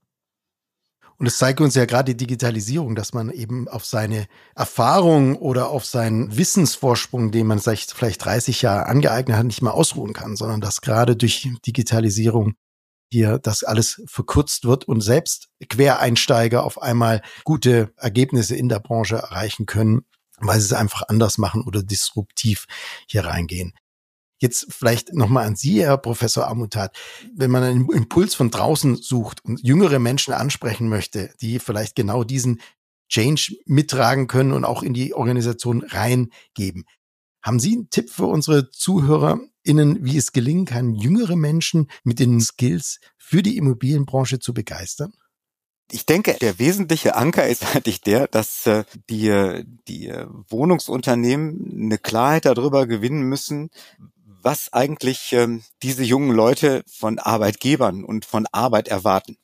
Und es zeigt uns ja gerade die Digitalisierung, dass man eben auf seine Erfahrung oder auf seinen Wissensvorsprung, den man vielleicht 30 Jahre angeeignet hat, nicht mehr ausruhen kann, sondern dass gerade durch Digitalisierung hier das alles verkürzt wird und selbst Quereinsteiger auf einmal gute Ergebnisse in der Branche erreichen können, weil sie es einfach anders machen oder disruptiv hier reingehen. Jetzt vielleicht nochmal an Sie, Herr Professor Amutat. Wenn man einen Impuls von draußen sucht und jüngere Menschen ansprechen möchte, die vielleicht genau diesen Change mittragen können und auch in die Organisation reingeben. Haben Sie einen Tipp für unsere ZuhörerInnen, wie es gelingen kann, jüngere Menschen mit den Skills für die Immobilienbranche zu begeistern? Ich denke, der wesentliche Anker ist eigentlich der, dass äh, die, die Wohnungsunternehmen eine Klarheit darüber gewinnen müssen, was eigentlich ähm, diese jungen Leute von Arbeitgebern und von Arbeit erwarten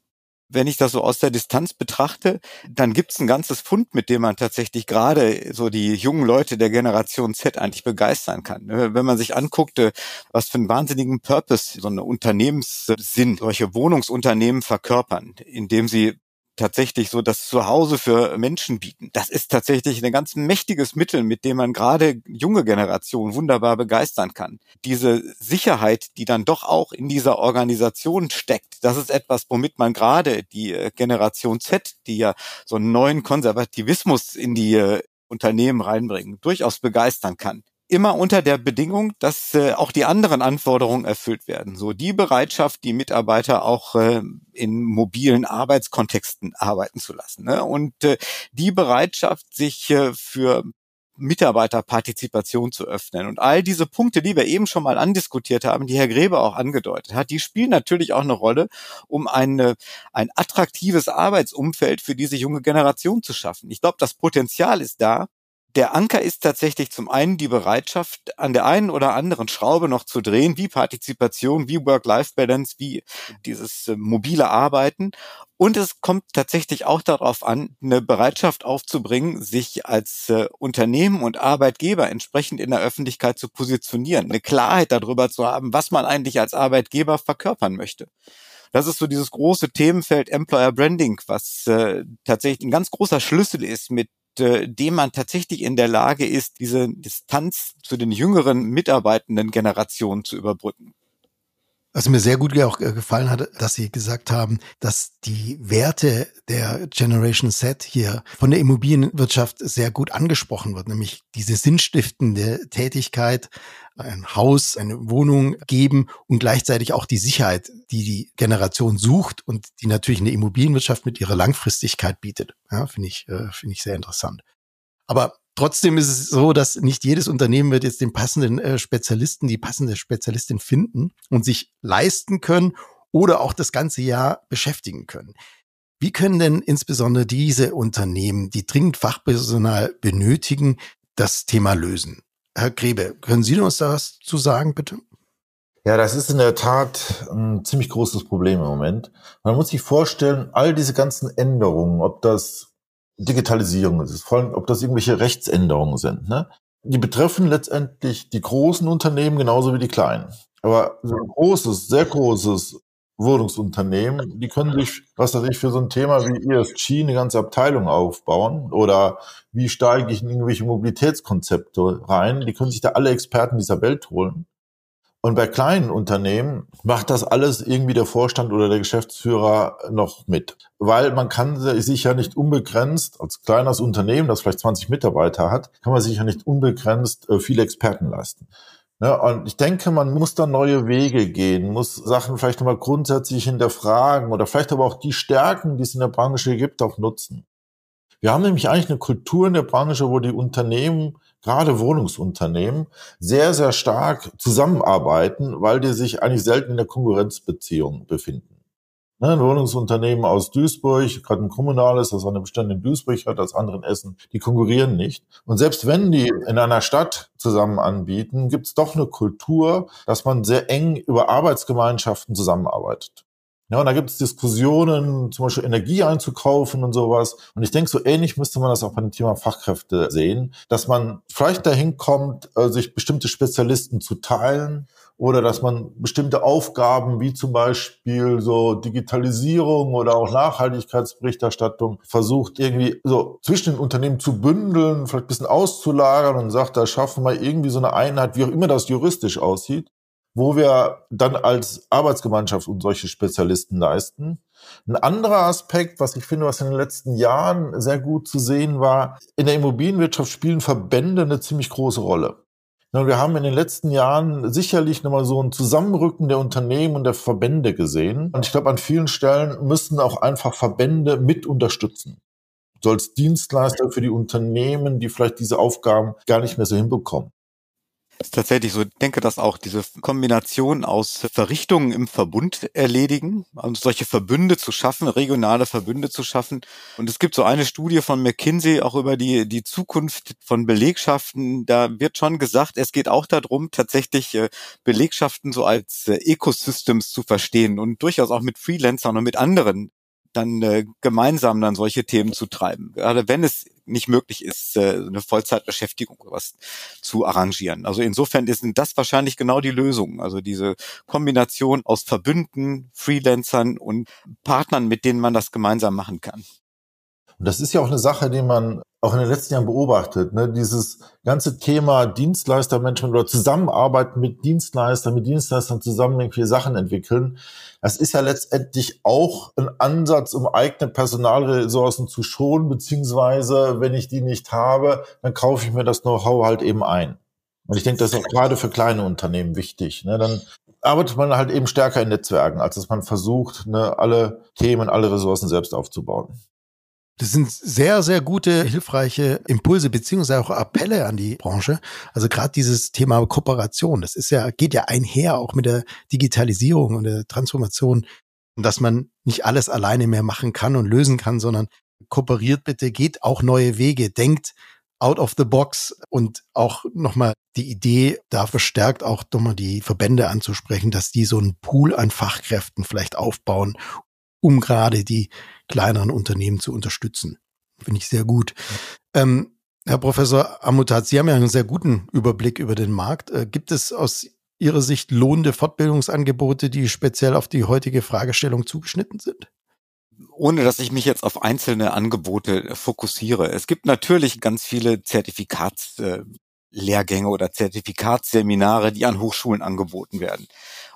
wenn ich das so aus der Distanz betrachte, dann gibt's ein ganzes Fund, mit dem man tatsächlich gerade so die jungen Leute der Generation Z eigentlich begeistern kann. Ne? Wenn man sich anguckt, äh, was für einen wahnsinnigen Purpose so eine Unternehmenssinn, solche Wohnungsunternehmen verkörpern, indem sie tatsächlich so das Zuhause für Menschen bieten. Das ist tatsächlich ein ganz mächtiges Mittel, mit dem man gerade junge Generationen wunderbar begeistern kann. Diese Sicherheit, die dann doch auch in dieser Organisation steckt, das ist etwas, womit man gerade die äh, Generation Z, die ja so einen neuen Konservativismus in die äh, Unternehmen reinbringen, durchaus begeistern kann immer unter der Bedingung, dass äh, auch die anderen Anforderungen erfüllt werden. So die Bereitschaft, die Mitarbeiter auch äh, in mobilen Arbeitskontexten arbeiten zu lassen. Ne? Und äh, die Bereitschaft, sich äh, für Mitarbeiterpartizipation zu öffnen. Und all diese Punkte, die wir eben schon mal andiskutiert haben, die Herr Grebe auch angedeutet hat, die spielen natürlich auch eine Rolle, um eine, ein attraktives Arbeitsumfeld für diese junge Generation zu schaffen. Ich glaube, das Potenzial ist da, der Anker ist tatsächlich zum einen die Bereitschaft, an der einen oder anderen Schraube noch zu drehen, wie Partizipation, wie Work-Life-Balance, wie dieses äh, mobile Arbeiten. Und es kommt tatsächlich auch darauf an, eine Bereitschaft aufzubringen, sich als äh, Unternehmen und Arbeitgeber entsprechend in der Öffentlichkeit zu positionieren, eine Klarheit darüber zu haben, was man eigentlich als Arbeitgeber verkörpern möchte. Das ist so dieses große Themenfeld Employer Branding, was äh, tatsächlich ein ganz großer Schlüssel ist, mit äh, dem man tatsächlich in der Lage ist, diese Distanz zu den jüngeren mitarbeitenden Generationen zu überbrücken. Was mir sehr gut auch äh, gefallen hat, dass Sie gesagt haben, dass die Werte der Generation Z hier von der Immobilienwirtschaft sehr gut angesprochen wird, nämlich diese sinnstiftende Tätigkeit, ein Haus, eine Wohnung geben und gleichzeitig auch die Sicherheit, die die Generation sucht und die natürlich eine Immobilienwirtschaft mit ihrer Langfristigkeit bietet. Ja, finde ich, äh, finde ich sehr interessant. Aber Trotzdem ist es so, dass nicht jedes Unternehmen wird jetzt den passenden äh, Spezialisten, die passende Spezialistin finden und sich leisten können oder auch das ganze Jahr beschäftigen können. Wie können denn insbesondere diese Unternehmen, die dringend Fachpersonal benötigen, das Thema lösen? Herr Grebe, können Sie uns da was zu sagen, bitte? Ja, das ist in der Tat ein ziemlich großes Problem im Moment. Man muss sich vorstellen, all diese ganzen Änderungen, ob das Digitalisierung ist vor allem, ob das irgendwelche Rechtsänderungen sind. Ne? Die betreffen letztendlich die großen Unternehmen genauso wie die kleinen. Aber so ein großes, sehr großes Wohnungsunternehmen, die können sich, was weiß ich, für so ein Thema wie ESG eine ganze Abteilung aufbauen oder wie steige ich in irgendwelche Mobilitätskonzepte rein. Die können sich da alle Experten dieser Welt holen. Und bei kleinen Unternehmen macht das alles irgendwie der Vorstand oder der Geschäftsführer noch mit. Weil man kann sich ja nicht unbegrenzt, als kleines Unternehmen, das vielleicht 20 Mitarbeiter hat, kann man sich ja nicht unbegrenzt äh, viele Experten leisten. Ja, und ich denke, man muss da neue Wege gehen, muss Sachen vielleicht nochmal grundsätzlich hinterfragen oder vielleicht aber auch die Stärken, die es in der Branche gibt, auch nutzen. Wir haben nämlich eigentlich eine Kultur in der Branche, wo die Unternehmen gerade Wohnungsunternehmen, sehr, sehr stark zusammenarbeiten, weil die sich eigentlich selten in der Konkurrenzbeziehung befinden. Ne, ein Wohnungsunternehmen aus Duisburg, gerade ein kommunales, das eine Bestand in Duisburg hat, das andere in Essen, die konkurrieren nicht. Und selbst wenn die in einer Stadt zusammen anbieten, gibt es doch eine Kultur, dass man sehr eng über Arbeitsgemeinschaften zusammenarbeitet. Ja, und da gibt es Diskussionen, zum Beispiel Energie einzukaufen und sowas. Und ich denke, so ähnlich müsste man das auch beim Thema Fachkräfte sehen, dass man vielleicht dahin kommt, äh, sich bestimmte Spezialisten zu teilen oder dass man bestimmte Aufgaben wie zum Beispiel so Digitalisierung oder auch Nachhaltigkeitsberichterstattung versucht irgendwie so zwischen den Unternehmen zu bündeln, vielleicht ein bisschen auszulagern und sagt, da schaffen wir irgendwie so eine Einheit, wie auch immer das juristisch aussieht, wo wir dann als Arbeitsgemeinschaft und solche Spezialisten leisten. Ein anderer Aspekt, was ich finde, was in den letzten Jahren sehr gut zu sehen war, in der Immobilienwirtschaft spielen Verbände eine ziemlich große Rolle. Wir haben in den letzten Jahren sicherlich nochmal so ein Zusammenrücken der Unternehmen und der Verbände gesehen. Und ich glaube, an vielen Stellen müssen auch einfach Verbände mit unterstützen. So als Dienstleister für die Unternehmen, die vielleicht diese Aufgaben gar nicht mehr so hinbekommen ist tatsächlich so, ich denke, dass auch diese Kombination aus Verrichtungen im Verbund erledigen, also solche Verbünde zu schaffen, regionale Verbünde zu schaffen. Und es gibt so eine Studie von McKinsey auch über die, die Zukunft von Belegschaften. Da wird schon gesagt, es geht auch darum, tatsächlich äh, Belegschaften so als äh, Ecosystems zu verstehen und durchaus auch mit Freelancern und mit anderen dann äh, gemeinsam dann solche Themen zu treiben. Gerade wenn es nicht möglich ist, äh, eine Vollzeitbeschäftigung was zu arrangieren. Also insofern ist das wahrscheinlich genau die Lösung. Also diese Kombination aus Verbünden, Freelancern und Partnern, mit denen man das gemeinsam machen kann. Und das ist ja auch eine Sache, die man auch in den letzten Jahren beobachtet. Ne? Dieses ganze Thema Dienstleistermanagement oder Zusammenarbeiten mit Dienstleistern, mit Dienstleistern zusammen irgendwie Sachen entwickeln. Das ist ja letztendlich auch ein Ansatz, um eigene Personalressourcen zu schonen, beziehungsweise wenn ich die nicht habe, dann kaufe ich mir das Know-how halt eben ein. Und ich denke, das ist auch gerade für kleine Unternehmen wichtig. Ne? Dann arbeitet man halt eben stärker in Netzwerken, als dass man versucht, ne, alle Themen, alle Ressourcen selbst aufzubauen. Das sind sehr, sehr gute, hilfreiche Impulse beziehungsweise auch Appelle an die Branche. Also gerade dieses Thema Kooperation, das ist ja, geht ja einher auch mit der Digitalisierung und der Transformation, dass man nicht alles alleine mehr machen kann und lösen kann, sondern kooperiert bitte, geht auch neue Wege, denkt out of the box und auch nochmal die Idee, da verstärkt auch nochmal die Verbände anzusprechen, dass die so einen Pool an Fachkräften vielleicht aufbauen, um gerade die kleineren Unternehmen zu unterstützen. Finde ich sehr gut. Ähm, Herr Professor Amutat, Sie haben ja einen sehr guten Überblick über den Markt. Äh, gibt es aus Ihrer Sicht lohnende Fortbildungsangebote, die speziell auf die heutige Fragestellung zugeschnitten sind? ohne dass ich mich jetzt auf einzelne Angebote fokussiere. Es gibt natürlich ganz viele Zertifikatslehrgänge oder Zertifikatsseminare, die an Hochschulen angeboten werden.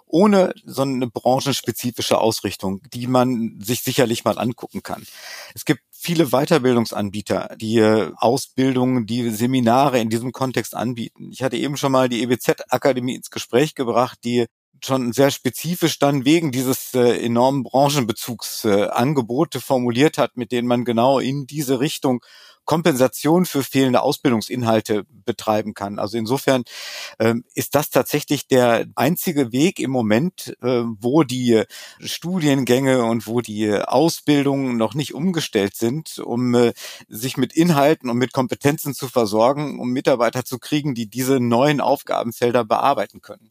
Ohne so eine branchenspezifische Ausrichtung, die man sich sicherlich mal angucken kann. Es gibt viele Weiterbildungsanbieter, die Ausbildungen, die Seminare in diesem Kontext anbieten. Ich hatte eben schon mal die EBZ-Akademie ins Gespräch gebracht, die schon sehr spezifisch dann wegen dieses äh, enormen Branchenbezugs äh, Angebote formuliert hat, mit denen man genau in diese Richtung Kompensation für fehlende Ausbildungsinhalte betreiben kann. Also insofern ähm, ist das tatsächlich der einzige Weg im Moment, äh, wo die Studiengänge und wo die Ausbildungen noch nicht umgestellt sind, um äh, sich mit Inhalten und mit Kompetenzen zu versorgen, um Mitarbeiter zu kriegen, die diese neuen Aufgabenfelder bearbeiten können.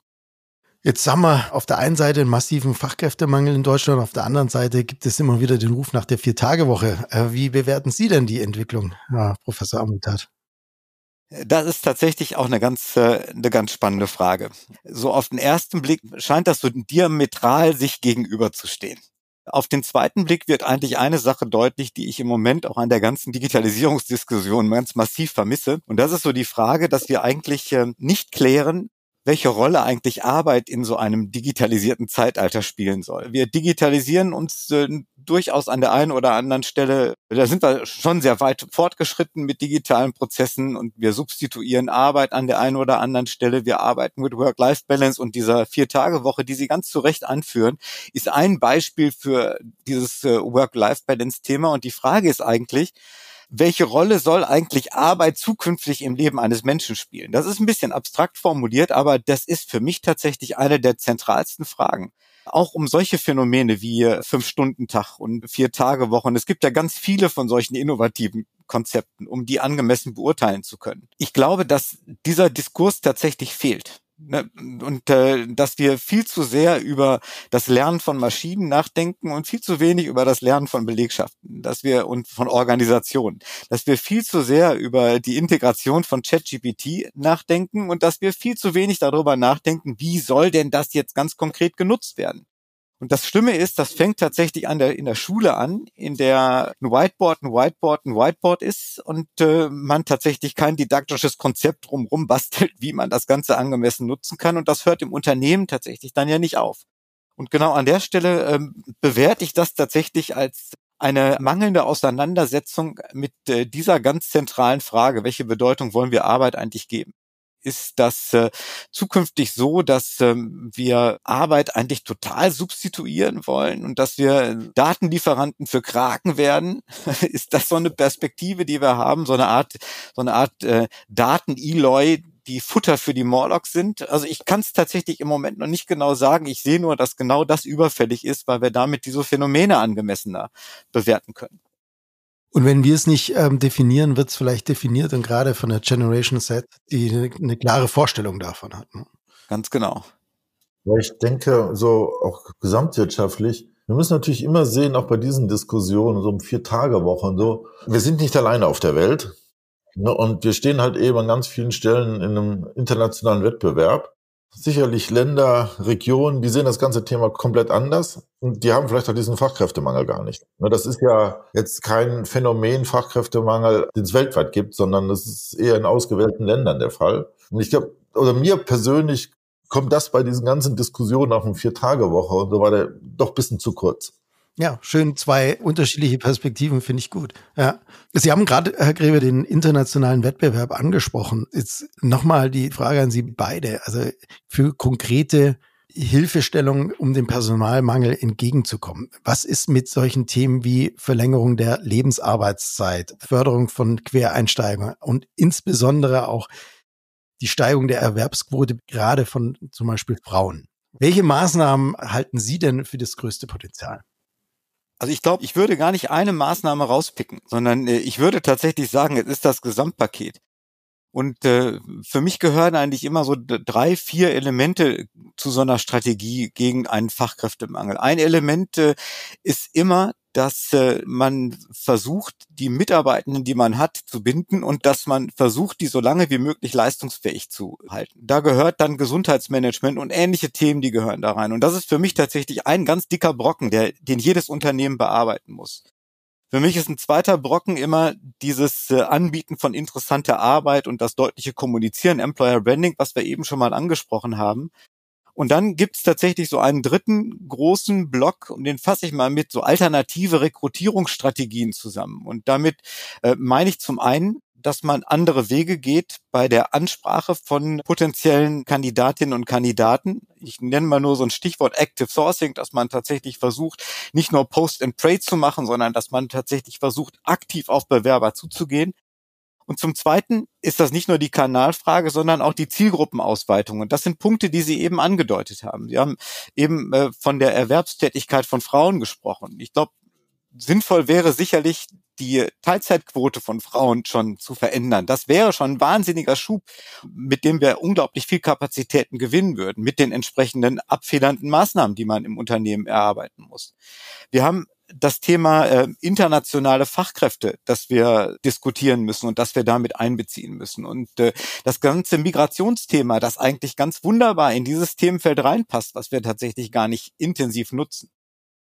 Jetzt haben wir auf der einen Seite einen massiven Fachkräftemangel in Deutschland, auf der anderen Seite gibt es immer wieder den Ruf nach der Vier-Tage-Woche. Äh, wie bewerten Sie denn die Entwicklung, ja, Professor Amutat? Das ist tatsächlich auch eine ganz, äh, eine ganz spannende Frage. So auf den ersten Blick scheint das so diametral sich gegenüberzustehen. Auf den zweiten Blick wird eigentlich eine Sache deutlich, die ich im Moment auch an der ganzen Digitalisierungsdiskussion ganz massiv vermisse. Und das ist so die Frage, dass wir eigentlich äh, nicht klären, welche Rolle eigentlich Arbeit in so einem digitalisierten Zeitalter spielen soll. Wir digitalisieren uns äh, durchaus an der einen oder anderen Stelle, da sind wir schon sehr weit fortgeschritten mit digitalen Prozessen und wir substituieren Arbeit an der einen oder anderen Stelle. Wir arbeiten mit Work-Life-Balance und dieser Vier-Tage-Woche, die Sie ganz zu Recht anführen, ist ein Beispiel für dieses äh, Work-Life-Balance-Thema. Und die Frage ist eigentlich, welche Rolle soll eigentlich Arbeit zukünftig im Leben eines Menschen spielen? Das ist ein bisschen abstrakt formuliert, aber das ist für mich tatsächlich eine der zentralsten Fragen. Auch um solche Phänomene wie Fünf-Stunden-Tag und Vier-Tage-Wochen. Es gibt ja ganz viele von solchen innovativen Konzepten, um die angemessen beurteilen zu können. Ich glaube, dass dieser Diskurs tatsächlich fehlt. Ne, und äh, dass wir viel zu sehr über das Lernen von Maschinen nachdenken und viel zu wenig über das Lernen von Belegschaften, dass wir und von Organisationen, dass wir viel zu sehr über die Integration von ChatGPT nachdenken und dass wir viel zu wenig darüber nachdenken, wie soll denn das jetzt ganz konkret genutzt werden? Und das Schlimme ist, das fängt tatsächlich an der, in der Schule an, in der ein Whiteboard ein Whiteboard ein Whiteboard ist und äh, man tatsächlich kein didaktisches Konzept drumherum bastelt, wie man das Ganze angemessen nutzen kann. Und das hört im Unternehmen tatsächlich dann ja nicht auf. Und genau an der Stelle ähm, bewerte ich das tatsächlich als eine mangelnde Auseinandersetzung mit äh, dieser ganz zentralen Frage, welche Bedeutung wollen wir Arbeit eigentlich geben? Ist das äh, zukünftig so, dass ähm, wir Arbeit eigentlich total substituieren wollen und dass wir Datenlieferanten für Kraken werden? ist das so eine Perspektive, die wir haben, so eine Art, so eine Art äh, Daten-Eloy, die Futter für die Morlocks sind. Also ich kann es tatsächlich im Moment noch nicht genau sagen. Ich sehe nur, dass genau das überfällig ist, weil wir damit diese Phänomene angemessener bewerten können. Und wenn wir es nicht ähm, definieren, wird es vielleicht definiert und gerade von der Generation Set, die eine, eine klare Vorstellung davon hat. Ne? Ganz genau. Ja, ich denke, so auch gesamtwirtschaftlich, wir müssen natürlich immer sehen, auch bei diesen Diskussionen, so um Vier-Tage-Woche und so, wir sind nicht alleine auf der Welt. Ne, und wir stehen halt eben an ganz vielen Stellen in einem internationalen Wettbewerb sicherlich Länder, Regionen, die sehen das ganze Thema komplett anders und die haben vielleicht auch diesen Fachkräftemangel gar nicht. Ne, das ist ja jetzt kein Phänomen Fachkräftemangel, den es weltweit gibt, sondern das ist eher in ausgewählten Ländern der Fall. Und ich glaube, oder mir persönlich kommt das bei diesen ganzen Diskussionen auf eine Vier-Tage-Woche und so weiter doch ein bisschen zu kurz. Ja, schön zwei unterschiedliche Perspektiven finde ich gut. Ja. Sie haben gerade, Herr Grebe, den internationalen Wettbewerb angesprochen. Jetzt nochmal die Frage an Sie beide. Also für konkrete Hilfestellung, um dem Personalmangel entgegenzukommen. Was ist mit solchen Themen wie Verlängerung der Lebensarbeitszeit, Förderung von Quereinsteigern und insbesondere auch die Steigerung der Erwerbsquote gerade von zum Beispiel Frauen? Welche Maßnahmen halten Sie denn für das größte Potenzial? Also ich glaube, ich würde gar nicht eine Maßnahme rauspicken, sondern äh, ich würde tatsächlich sagen, es ist das Gesamtpaket. Und äh, für mich gehören eigentlich immer so drei, vier Elemente zu so einer Strategie gegen einen Fachkräftemangel. Ein Element äh, ist immer, dass äh, man versucht, die Mitarbeitenden, die man hat, zu binden und dass man versucht, die so lange wie möglich leistungsfähig zu halten. Da gehört dann Gesundheitsmanagement und ähnliche Themen, die gehören da rein. Und das ist für mich tatsächlich ein ganz dicker Brocken, der, den jedes Unternehmen bearbeiten muss. Für mich ist ein zweiter Brocken immer dieses äh, Anbieten von interessanter Arbeit und das deutliche Kommunizieren, Employer Branding, was wir eben schon mal angesprochen haben. Und dann gibt's tatsächlich so einen dritten großen Block, und den fasse ich mal mit so alternative Rekrutierungsstrategien zusammen. Und damit äh, meine ich zum einen dass man andere Wege geht bei der Ansprache von potenziellen Kandidatinnen und Kandidaten. Ich nenne mal nur so ein Stichwort Active Sourcing, dass man tatsächlich versucht, nicht nur Post and Pray zu machen, sondern dass man tatsächlich versucht, aktiv auf Bewerber zuzugehen. Und zum Zweiten ist das nicht nur die Kanalfrage, sondern auch die Zielgruppenausweitung. Und das sind Punkte, die Sie eben angedeutet haben. Sie haben eben äh, von der Erwerbstätigkeit von Frauen gesprochen. Ich glaube, sinnvoll wäre sicherlich die Teilzeitquote von Frauen schon zu verändern. Das wäre schon ein wahnsinniger Schub, mit dem wir unglaublich viel Kapazitäten gewinnen würden, mit den entsprechenden abfedernden Maßnahmen, die man im Unternehmen erarbeiten muss. Wir haben das Thema äh, internationale Fachkräfte, das wir diskutieren müssen und das wir damit einbeziehen müssen. Und äh, das ganze Migrationsthema, das eigentlich ganz wunderbar in dieses Themenfeld reinpasst, was wir tatsächlich gar nicht intensiv nutzen.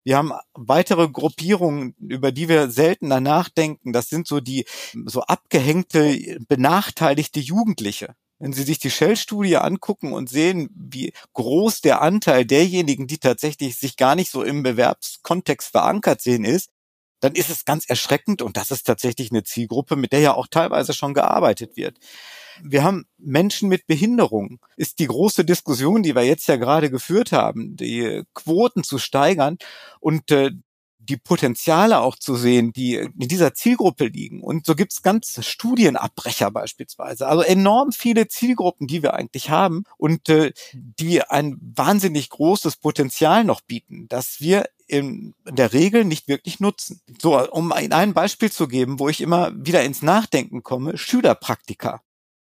Wir haben weitere Gruppierungen, über die wir seltener nachdenken. Das sind so die so abgehängte, benachteiligte Jugendliche. Wenn Sie sich die Shell-Studie angucken und sehen, wie groß der Anteil derjenigen, die tatsächlich sich gar nicht so im Bewerbskontext verankert sehen, ist, dann ist es ganz erschreckend und das ist tatsächlich eine Zielgruppe, mit der ja auch teilweise schon gearbeitet wird. Wir haben Menschen mit Behinderung. Ist die große Diskussion, die wir jetzt ja gerade geführt haben, die Quoten zu steigern und äh, die Potenziale auch zu sehen, die in dieser Zielgruppe liegen. Und so gibt's ganz Studienabbrecher beispielsweise. Also enorm viele Zielgruppen, die wir eigentlich haben und äh, die ein wahnsinnig großes Potenzial noch bieten, dass wir in der Regel nicht wirklich nutzen. So, um ein Beispiel zu geben, wo ich immer wieder ins Nachdenken komme, Schülerpraktika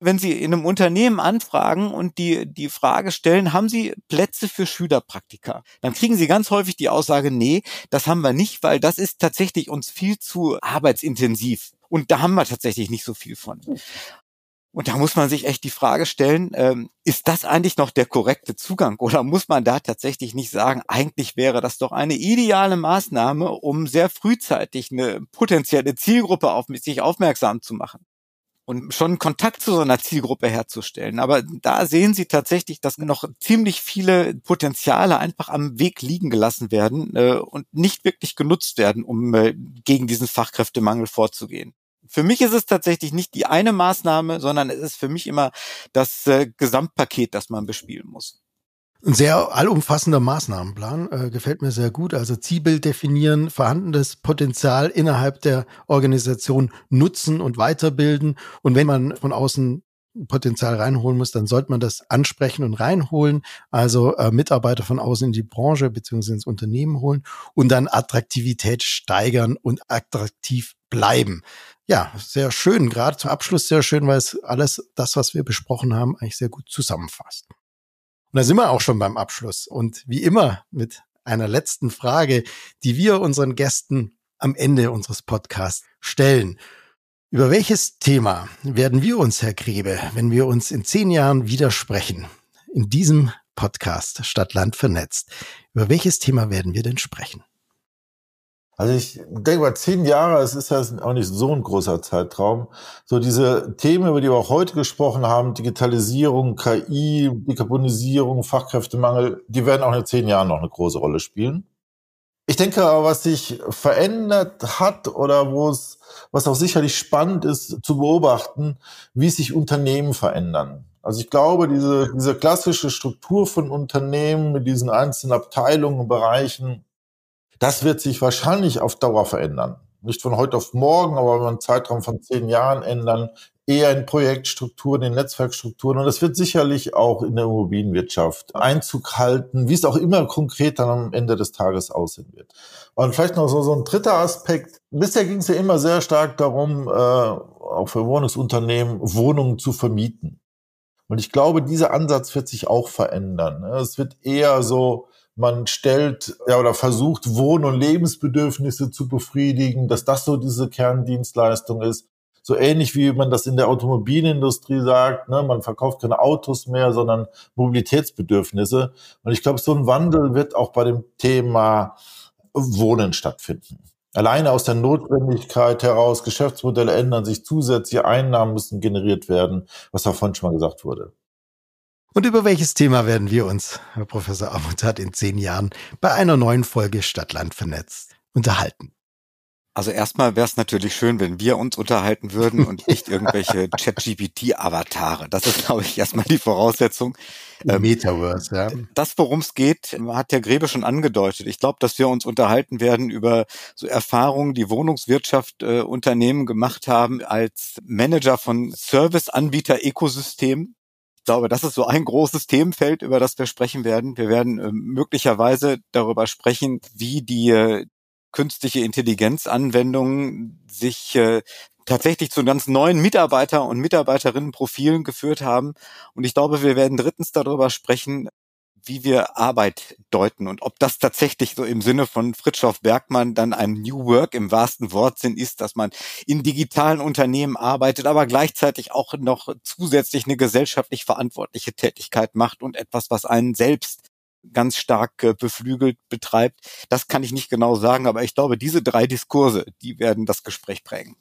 wenn Sie in einem Unternehmen anfragen und die, die Frage stellen, haben Sie Plätze für Schülerpraktika? Dann kriegen Sie ganz häufig die Aussage, nee, das haben wir nicht, weil das ist tatsächlich uns viel zu arbeitsintensiv. Und da haben wir tatsächlich nicht so viel von. Und da muss man sich echt die Frage stellen, ähm, ist das eigentlich noch der korrekte Zugang? Oder muss man da tatsächlich nicht sagen, eigentlich wäre das doch eine ideale Maßnahme, um sehr frühzeitig eine potenzielle Zielgruppe auf sich aufmerksam zu machen? Und schon Kontakt zu so einer Zielgruppe herzustellen. Aber da sehen Sie tatsächlich, dass noch ziemlich viele Potenziale einfach am Weg liegen gelassen werden äh, und nicht wirklich genutzt werden, um äh, gegen diesen Fachkräftemangel vorzugehen. Für mich ist es tatsächlich nicht die eine Maßnahme, sondern es ist für mich immer das äh, Gesamtpaket, das man bespielen muss. Ein sehr allumfassender Maßnahmenplan, äh, gefällt mir sehr gut. Also Zielbild definieren, vorhandenes Potenzial innerhalb der Organisation nutzen und weiterbilden. Und wenn man von außen Potenzial reinholen muss, dann sollte man das ansprechen und reinholen. Also äh, Mitarbeiter von außen in die Branche beziehungsweise ins Unternehmen holen und dann Attraktivität steigern und attraktiv bleiben. Ja, sehr schön. Gerade zum Abschluss sehr schön, weil es alles das, was wir besprochen haben, eigentlich sehr gut zusammenfasst. Und da sind wir auch schon beim Abschluss. Und wie immer mit einer letzten Frage, die wir unseren Gästen am Ende unseres Podcasts stellen. Über welches Thema werden wir uns, Herr Grebe, wenn wir uns in zehn Jahren widersprechen, in diesem Podcast Stadt Land vernetzt, über welches Thema werden wir denn sprechen? Also ich denke mal, zehn Jahre, es ist ja auch nicht so ein großer Zeitraum. So diese Themen, über die wir auch heute gesprochen haben, Digitalisierung, KI, Dekarbonisierung, Fachkräftemangel, die werden auch in zehn Jahren noch eine große Rolle spielen. Ich denke aber, was sich verändert hat oder wo es, was auch sicherlich spannend ist zu beobachten, wie sich Unternehmen verändern. Also ich glaube, diese, diese klassische Struktur von Unternehmen mit diesen einzelnen Abteilungen und Bereichen, das wird sich wahrscheinlich auf Dauer verändern. Nicht von heute auf morgen, aber über einen Zeitraum von zehn Jahren ändern. Eher in Projektstrukturen, in Netzwerkstrukturen. Und das wird sicherlich auch in der Immobilienwirtschaft Einzug halten, wie es auch immer konkret dann am Ende des Tages aussehen wird. Und vielleicht noch so, so ein dritter Aspekt. Bisher ging es ja immer sehr stark darum, äh, auch für Wohnungsunternehmen, Wohnungen zu vermieten. Und ich glaube, dieser Ansatz wird sich auch verändern. Es wird eher so, man stellt ja oder versucht Wohn- und Lebensbedürfnisse zu befriedigen, dass das so diese Kerndienstleistung ist. So ähnlich wie man das in der Automobilindustrie sagt, ne, man verkauft keine Autos mehr, sondern Mobilitätsbedürfnisse. Und ich glaube, so ein Wandel wird auch bei dem Thema Wohnen stattfinden. Alleine aus der Notwendigkeit heraus, Geschäftsmodelle ändern sich, zusätzliche Einnahmen müssen generiert werden, was davon schon mal gesagt wurde. Und über welches Thema werden wir uns, Herr Professor Amutat, in zehn Jahren bei einer neuen Folge Stadtland vernetzt unterhalten? Also erstmal wäre es natürlich schön, wenn wir uns unterhalten würden und nicht irgendwelche ChatGPT-Avatare. Das ist, glaube ich, erstmal die Voraussetzung. Ähm, Metaverse, ja. Das, worum es geht, hat der Grebe schon angedeutet. Ich glaube, dass wir uns unterhalten werden über so Erfahrungen, die Wohnungswirtschaft äh, Unternehmen gemacht haben als Manager von Serviceanbieter-Ökosystemen. Ich glaube, das ist so ein großes Themenfeld, über das wir sprechen werden. Wir werden äh, möglicherweise darüber sprechen, wie die äh, künstliche Intelligenzanwendungen sich äh, tatsächlich zu ganz neuen Mitarbeiter- und Mitarbeiterinnenprofilen geführt haben. Und ich glaube, wir werden drittens darüber sprechen, wie wir Arbeit deuten und ob das tatsächlich so im Sinne von Fritjof Bergmann dann ein New Work im wahrsten Wortsinn ist, dass man in digitalen Unternehmen arbeitet, aber gleichzeitig auch noch zusätzlich eine gesellschaftlich verantwortliche Tätigkeit macht und etwas, was einen selbst ganz stark äh, beflügelt betreibt. Das kann ich nicht genau sagen, aber ich glaube, diese drei Diskurse, die werden das Gespräch prägen.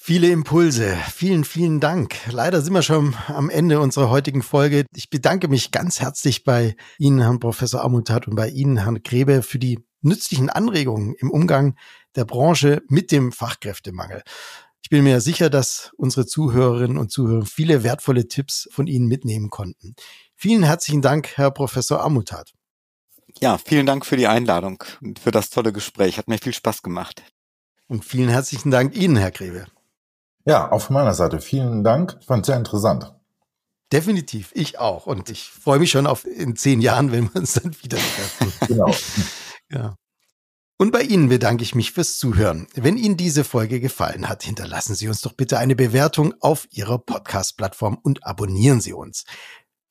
Viele Impulse. Vielen, vielen Dank. Leider sind wir schon am Ende unserer heutigen Folge. Ich bedanke mich ganz herzlich bei Ihnen, Herrn Professor Amutat, und bei Ihnen, Herrn Grebe, für die nützlichen Anregungen im Umgang der Branche mit dem Fachkräftemangel. Ich bin mir sicher, dass unsere Zuhörerinnen und Zuhörer viele wertvolle Tipps von Ihnen mitnehmen konnten. Vielen herzlichen Dank, Herr Professor Amutat. Ja, vielen Dank für die Einladung und für das tolle Gespräch. Hat mir viel Spaß gemacht. Und vielen herzlichen Dank Ihnen, Herr Grebe. Ja, auf meiner Seite vielen Dank. Ich fand es sehr interessant. Definitiv, ich auch. Und ich freue mich schon auf in zehn Jahren, wenn wir uns dann wieder treffen. genau. Ja. Und bei Ihnen bedanke ich mich fürs Zuhören. Wenn Ihnen diese Folge gefallen hat, hinterlassen Sie uns doch bitte eine Bewertung auf Ihrer Podcast-Plattform und abonnieren Sie uns.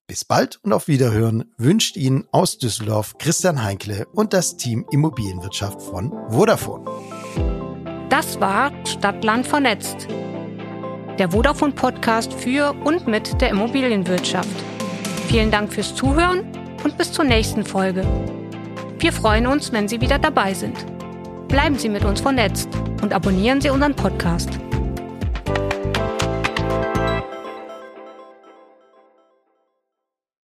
Bis bald und auf Wiederhören wünscht Ihnen aus Düsseldorf Christian Heinkle und das Team Immobilienwirtschaft von Vodafone. Das war Stadtland vernetzt. Der Vodafone Podcast für und mit der Immobilienwirtschaft. Vielen Dank fürs Zuhören und bis zur nächsten Folge. Wir freuen uns, wenn Sie wieder dabei sind. Bleiben Sie mit uns vernetzt und abonnieren Sie unseren Podcast.